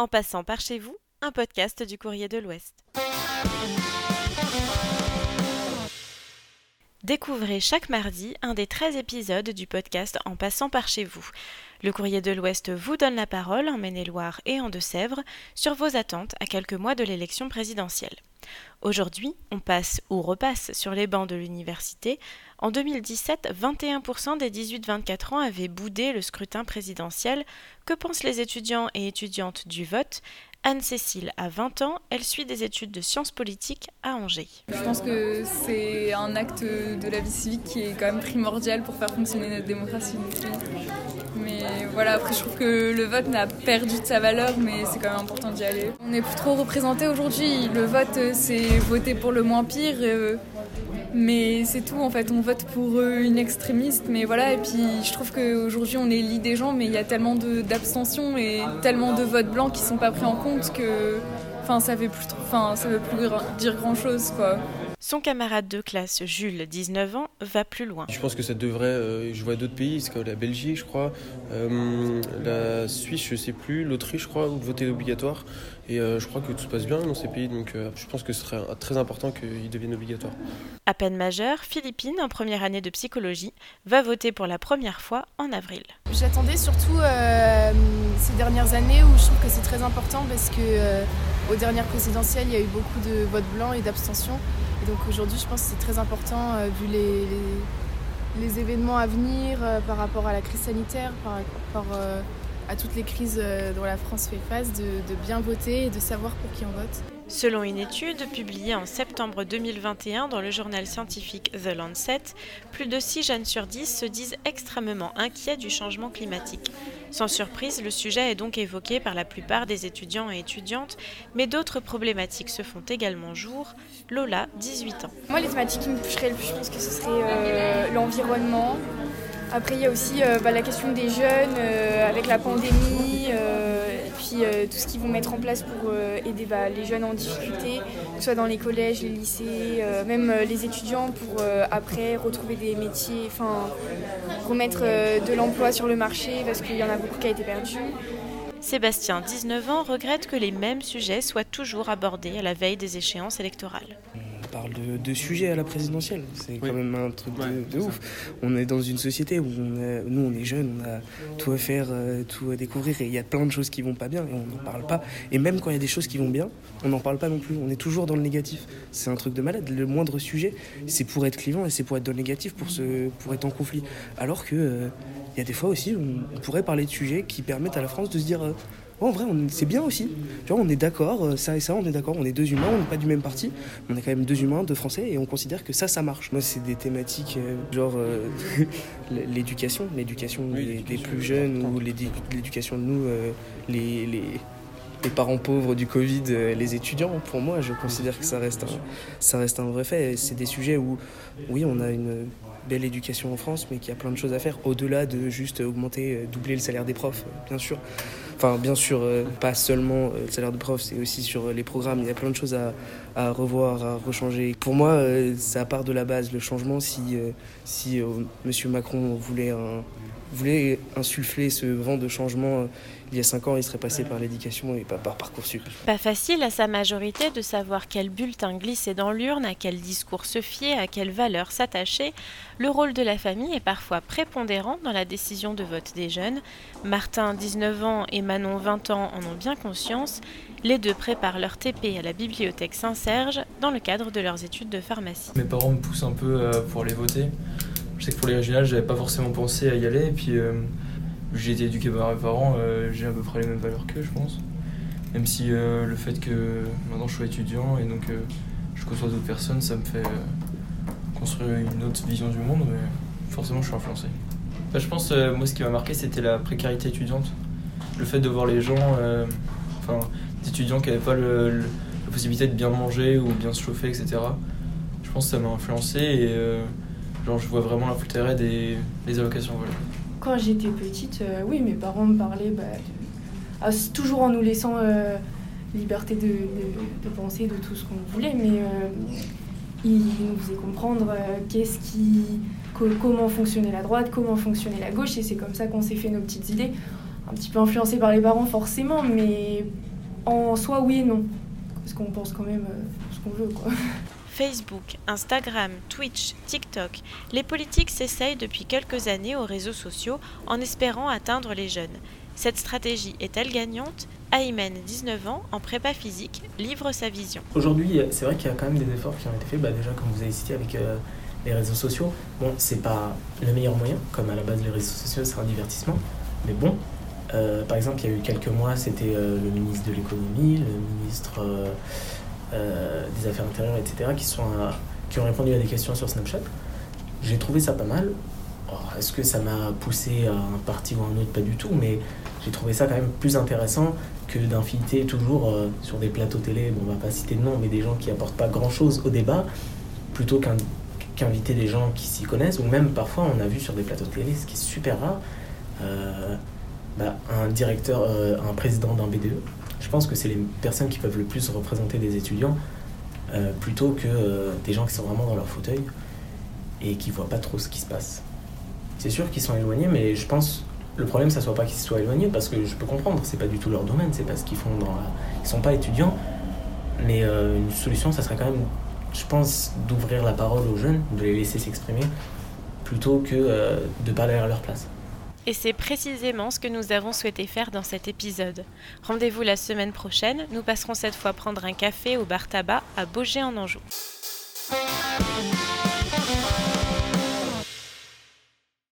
En passant par chez vous, un podcast du Courrier de l'Ouest. Découvrez chaque mardi un des 13 épisodes du podcast En passant par chez vous. Le Courrier de l'Ouest vous donne la parole en Maine-et-Loire et en Deux-Sèvres sur vos attentes à quelques mois de l'élection présidentielle. Aujourd'hui, on passe ou repasse sur les bancs de l'université. En 2017, 21% des 18-24 ans avaient boudé le scrutin présidentiel. Que pensent les étudiants et étudiantes du vote? Anne-Cécile a 20 ans, elle suit des études de sciences politiques à Angers. Je pense que c'est un acte de la vie civique qui est quand même primordial pour faire fonctionner notre démocratie. Mais voilà, après je trouve que le vote n'a perdu de sa valeur, mais c'est quand même important d'y aller. On n'est plus trop représenté aujourd'hui. Le vote, c'est voter pour le moins pire. Euh, mais c'est tout, en fait, on vote pour une extrémiste, mais voilà, et puis je trouve qu'aujourd'hui on élit des gens, mais il y a tellement d'abstention et tellement de votes blancs qui sont pas pris en compte que enfin, ça ne veut plus dire grand-chose, quoi. Son camarade de classe, Jules, 19 ans, va plus loin. Je pense que ça devrait. Euh, je vois d'autres pays, comme la Belgique, je crois, euh, la Suisse, je sais plus, l'Autriche, je crois, où voter obligatoire. Et euh, je crois que tout se passe bien dans ces pays, donc je pense que ce serait très important qu'ils deviennent obligatoires. À peine majeur, Philippine, en première année de psychologie, va voter pour la première fois en avril. J'attendais surtout ces dernières années où je trouve que c'est très important parce que aux dernières présidentielles, il y a eu beaucoup de votes blancs et d'abstention. Donc aujourd'hui, je pense que c'est très important, euh, vu les, les, événements à venir euh, par rapport à la crise sanitaire, par rapport euh, à toutes les crises dont la France fait face, de, de bien voter et de savoir pour qui on vote. Selon une étude publiée en septembre 2021 dans le journal scientifique The Lancet, plus de 6 jeunes sur 10 se disent extrêmement inquiets du changement climatique. Sans surprise, le sujet est donc évoqué par la plupart des étudiants et étudiantes, mais d'autres problématiques se font également jour. Lola, 18 ans. Moi, les thématiques qui me toucheraient le plus, je pense que ce serait euh, l'environnement. Après, il y a aussi euh, bah, la question des jeunes euh, avec la pandémie euh, tout ce qu'ils vont mettre en place pour euh, aider bah, les jeunes en difficulté, que ce soit dans les collèges, les lycées, euh, même les étudiants pour après retrouver des métiers, enfin remettre de l'emploi sur le marché parce qu'il y en a beaucoup qui a été perdu. Sébastien, 19 ans, regrette que les mêmes sujets soient toujours abordés à la veille des échéances électorales parle de, sujets à la présidentielle. C'est quand même un truc de, ouf. On est dans une société où nous, on est jeunes, on a tout à faire, euh, tout à découvrir, et il y a plein de choses qui vont pas bien, et on n'en parle pas. Et même quand il y a des choses qui vont bien, on n'en parle pas non plus. On est toujours dans le négatif. C'est un truc de malade. Le moindre sujet, c'est pour être clivant et c'est pour être dans le négatif, pour, se, pour être en conflit. Alors que euh, il y a des fois aussi, on, pourrait parler de sujets qui permettent à la France de se dire. Euh, en vrai, c'est bien aussi. Tu vois, on est d'accord, euh, ça et ça, on est d'accord, on est deux humains, on n'est pas du même parti, on est quand même deux humains, deux Français, et on considère que ça, ça marche. Moi, c'est des thématiques euh, genre euh, l'éducation, l'éducation des, plus jeunes, ou l'éducation de nous, les, les, les, parents pauvres du Covid, les étudiants. Pour moi, je considère que ça reste un, ça reste un vrai fait. C'est des sujets où, oui, on a une belle éducation en France, mais qu'il y a plein de choses à faire, au-delà de juste augmenter, doubler le salaire des profs, bien sûr. Enfin, bien sûr, euh, pas seulement euh, le salaire de prof, c'est aussi sur euh, les programmes. Il y a plein de choses à, revoir, à rechanger. Pour moi, ça part de la base, le changement. Si, si M. Macron voulait, voulait insuffler ce vent de changement il y a cinq ans, il serait passé par l'éducation et pas par Parcoursup. Pas facile à sa majorité de savoir quel bulletin glisser dans l'urne, à quel discours se fier, à quelle valeur s'attacher. Le rôle de la famille est parfois prépondérant dans la décision de vote des jeunes. Martin, 19 ans, et Manon, 20 ans, en ont bien conscience. Les deux préparent leur TP à la bibliothèque Saint-Serge dans le cadre de leurs études de pharmacie. Mes parents me poussent un peu euh, pour les voter. Je sais que pour les régionales, j'avais pas forcément pensé à y aller. Et puis, euh, j'ai été éduqué par mes parents, euh, j'ai à peu près les mêmes valeurs qu'eux, je pense. Même si euh, le fait que maintenant je sois étudiant et donc je côtoie d'autres personnes, ça me fait construire une autre vision du monde, mais forcément je suis influencé. Bah, je pense, moi ce qui m'a marqué, c'était la précarité étudiante. Le fait de voir les gens, enfin, des étudiants qui n'avaient pas la possibilité de bien manger ou bien se chauffer, etc. Je pense que ça m'a influencé et genre, je vois vraiment l'intérêt des, des allocations. Quand j'étais petite, euh, oui, mes parents me parlaient bah, ah, toujours en nous laissant euh, liberté de, penser de tout ce qu'on voulait, mais euh, ils nous faisaient comprendre qu'est-ce qui, comment fonctionnait la droite, comment fonctionnait la gauche, et c'est comme ça qu'on s'est fait nos petites idées. Un petit peu influencé par les parents forcément, mais en soi, oui et non. Parce qu'on pense quand même ce qu'on veut, quoi. Facebook, Instagram, Twitch, TikTok, les politiques s'essayent depuis quelques années aux réseaux sociaux en espérant atteindre les jeunes. Cette stratégie est-elle gagnante? Aymen, 19 ans, en prépa physique, livre sa vision. Aujourd'hui, c'est vrai qu'il y a quand même des efforts qui ont été faits, bah, déjà comme vous avez cité avec euh, les réseaux sociaux. Bon, c'est pas le meilleur moyen, comme à la base les réseaux sociaux c'est un divertissement, mais bon, euh, par exemple, il y a eu quelques mois, c'était euh, le ministre de l'économie, le ministre des Affaires intérieures, etc., qui, ont répondu à des questions sur Snapchat. J'ai trouvé ça pas mal. Est-ce que ça m'a poussé à un parti ou à un autre? Pas du tout, mais j'ai trouvé ça quand même plus intéressant que d'inviter toujours euh, sur des plateaux télé, bon, on va pas citer de nom, mais des gens qui apportent pas grand chose au débat, plutôt qu'inviter des gens qui s'y connaissent, ou même parfois on a vu sur des plateaux télé, ce qui est super rare, euh, bah, un directeur, euh, un président d'un BDE. Je pense que c'est les personnes qui peuvent le plus représenter des étudiants, plutôt que des gens qui sont vraiment dans leur fauteuil et qui voient pas trop ce qui se passe. C'est sûr qu'ils sont éloignés, mais je pense le problème, ça soit pas qu'ils soient éloignés, parce que je peux comprendre, c'est pas du tout leur domaine, c'est pas ce qu'ils font dans la... Ils sont pas étudiants, mais euh, une solution, ça serait quand même, je pense, d'ouvrir la parole aux jeunes, de les laisser s'exprimer, plutôt que euh, de parler à leur place. Et c'est précisément ce que nous avons souhaité faire dans cet épisode. Rendez-vous la semaine prochaine, nous passerons cette fois prendre un café au bar tabac à Beaugé en Anjou.